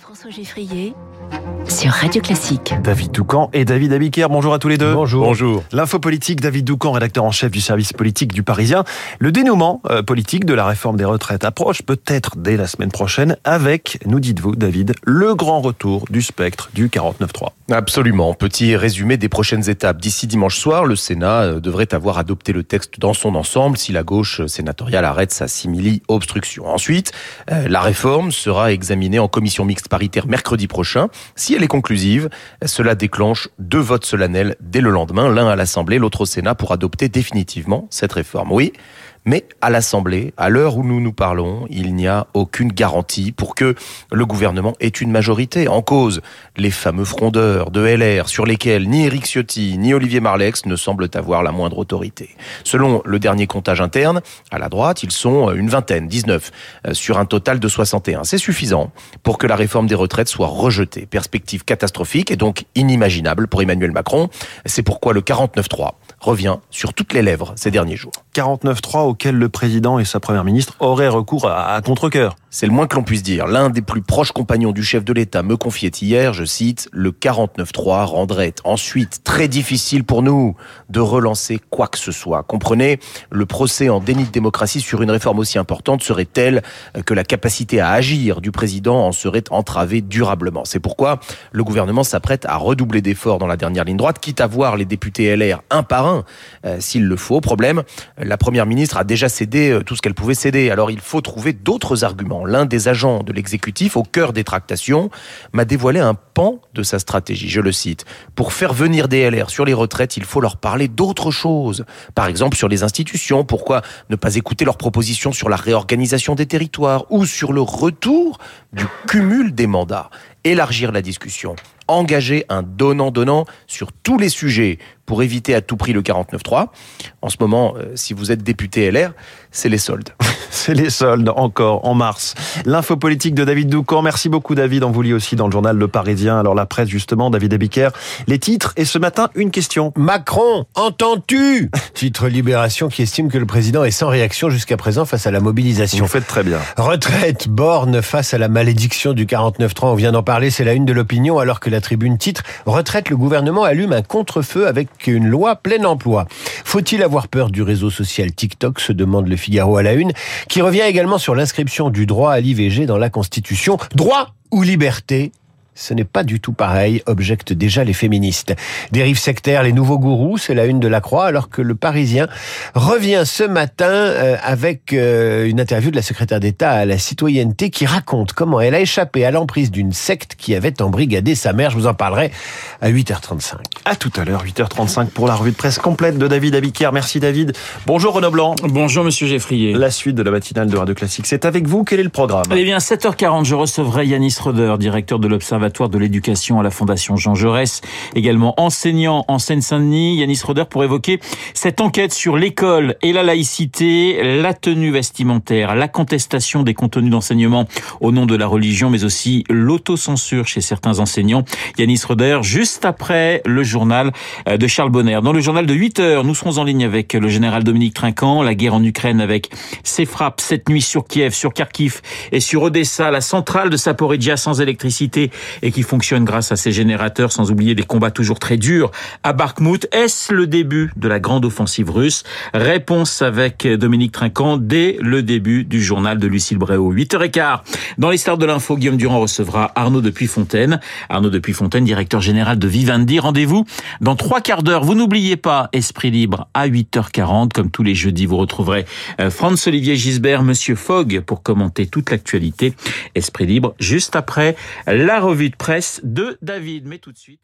François Geffrier sur Radio Classique. David Doucan et David Abiker. Bonjour à tous les deux. Bonjour. Bonjour. L'info politique, David Doucan, rédacteur en chef du service politique du Parisien. Le dénouement euh, politique de la réforme des retraites approche peut-être dès la semaine prochaine avec, nous dites-vous, David, le grand retour du spectre du 49-3. Absolument. Petit résumé des prochaines étapes. D'ici dimanche soir, le Sénat euh, devrait avoir adopté le texte dans son ensemble si la gauche sénatoriale arrête sa simili-obstruction. Ensuite, euh, la réforme sera examinée en commission mixte paritaire mercredi prochain. Si elle est conclusive, cela déclenche deux votes solennels dès le lendemain, l'un à l'Assemblée, l'autre au Sénat, pour adopter définitivement cette réforme. Oui, mais à l'Assemblée, à l'heure où nous nous parlons, il n'y a aucune garantie pour que le gouvernement ait une majorité. En cause, les fameux frondeurs de LR sur lesquels ni Éric Ciotti ni Olivier Marlex ne semblent avoir la moindre autorité. Selon le dernier comptage interne, à la droite, ils sont une vingtaine, 19, euh, sur un total de 61. C'est suffisant pour que la réforme des retraites soit rejetée. Perspective catastrophique et donc inimaginable pour Emmanuel Macron. C'est pourquoi le 49-3 revient sur toutes les lèvres ces derniers jours. 49-3 auquel le président et sa première ministre auraient recours à, à contre-cœur. C'est le moins que l'on puisse dire. L'un des plus proches compagnons du chef de l'État me confiait hier, je cite, le 49-3 rendrait ensuite très difficile pour nous de relancer quoi que ce soit. Comprenez, le procès en déni de démocratie sur une réforme aussi importante serait tel que la capacité à agir du président en serait entravée durablement. C'est pourquoi le gouvernement s'apprête à redoubler d'efforts dans la dernière ligne droite, quitte à voir les députés LR un par un, euh, s'il le faut. Problème, la première ministre a déjà cédé euh, tout ce qu'elle pouvait céder. Alors il faut trouver d'autres arguments. L'un des agents de l'exécutif, au cœur des tractations, m'a dévoilé un pan de sa stratégie. Je le cite. Pour faire venir des LR sur les retraites, il faut leur parler d'autres choses. Par exemple, sur les institutions. Pourquoi ne pas écouter leurs propositions sur la réorganisation des territoires ou sur le retour du cumul des mandats? Élargir la discussion engager un donnant-donnant sur tous les sujets pour éviter à tout prix le 49-3. En ce moment, euh, si vous êtes député LR, c'est les soldes. c'est les soldes encore en mars. L'info politique de David Doucan. Merci beaucoup David. On vous lit aussi dans le journal Le Parisien. Alors la presse justement, David Abiker. Les titres et ce matin une question. Macron, entends-tu? Titre Libération qui estime que le président est sans réaction jusqu'à présent face à la mobilisation. Vous faites très bien. Retraite, borne face à la malédiction du 49-3. On vient d'en parler, c'est la une de l'opinion alors que la tribune titre Retraite, le gouvernement allume un contre-feu avec une loi plein emploi. Faut-il avoir peur du réseau social TikTok se demande le Figaro à la une, qui revient également sur l'inscription du droit à l'IVG dans la Constitution. Droit ou liberté? Ce n'est pas du tout pareil, objectent déjà les féministes. Dérive sectaire, les nouveaux gourous, c'est la une de la Croix, alors que le Parisien revient ce matin euh, avec euh, une interview de la secrétaire d'État à la citoyenneté qui raconte comment elle a échappé à l'emprise d'une secte qui avait embrigadé sa mère. Je vous en parlerai à 8h35. À tout à l'heure, 8h35 pour la revue de presse complète de David Abiquière. Merci David. Bonjour Renaud Blanc. Bonjour Monsieur Geffrier. La suite de la matinale de Radio Classique, c'est avec vous. Quel est le programme? Eh bien, 7h40, je recevrai Yanis Roder, directeur de l'Observatoire de l'éducation à la Fondation Jean Jaurès, également enseignant en Seine-Saint-Denis, Yanis Roder, pour évoquer cette enquête sur l'école et la laïcité, la tenue vestimentaire, la contestation des contenus d'enseignement au nom de la religion, mais aussi l'autocensure chez certains enseignants. Yanis Roder, juste après le journal euh, de Charles Bonner. Dans le journal de 8 heures, nous serons en ligne avec le général Dominique Trinquant, la guerre en Ukraine avec ses frappes cette nuit sur Kiev, sur Kharkiv et sur Odessa, la centrale de Saporidja sans électricité et qui fonctionne grâce à ces générateurs, sans oublier des combats toujours très durs à Bakhmut. Est-ce le début de la grande offensive russe? Réponse avec Dominique Trinquant dès le début du journal de Lucille Bréau. 8h15. Dans les stars de l'info, Guillaume Durand recevra Arnaud Depuis-Fontaine. Arnaud Depuis-Fontaine, directeur général de Vivendi. Rendez-vous dans trois quarts d'heure. Vous n'oubliez pas Esprit Libre à 8h40. Comme tous les jeudis, vous retrouverez euh, Franz-Olivier Gisbert, Monsieur Fogg pour commenter toute l'actualité. Esprit Libre juste après la revue presse de David. Mais tout de suite.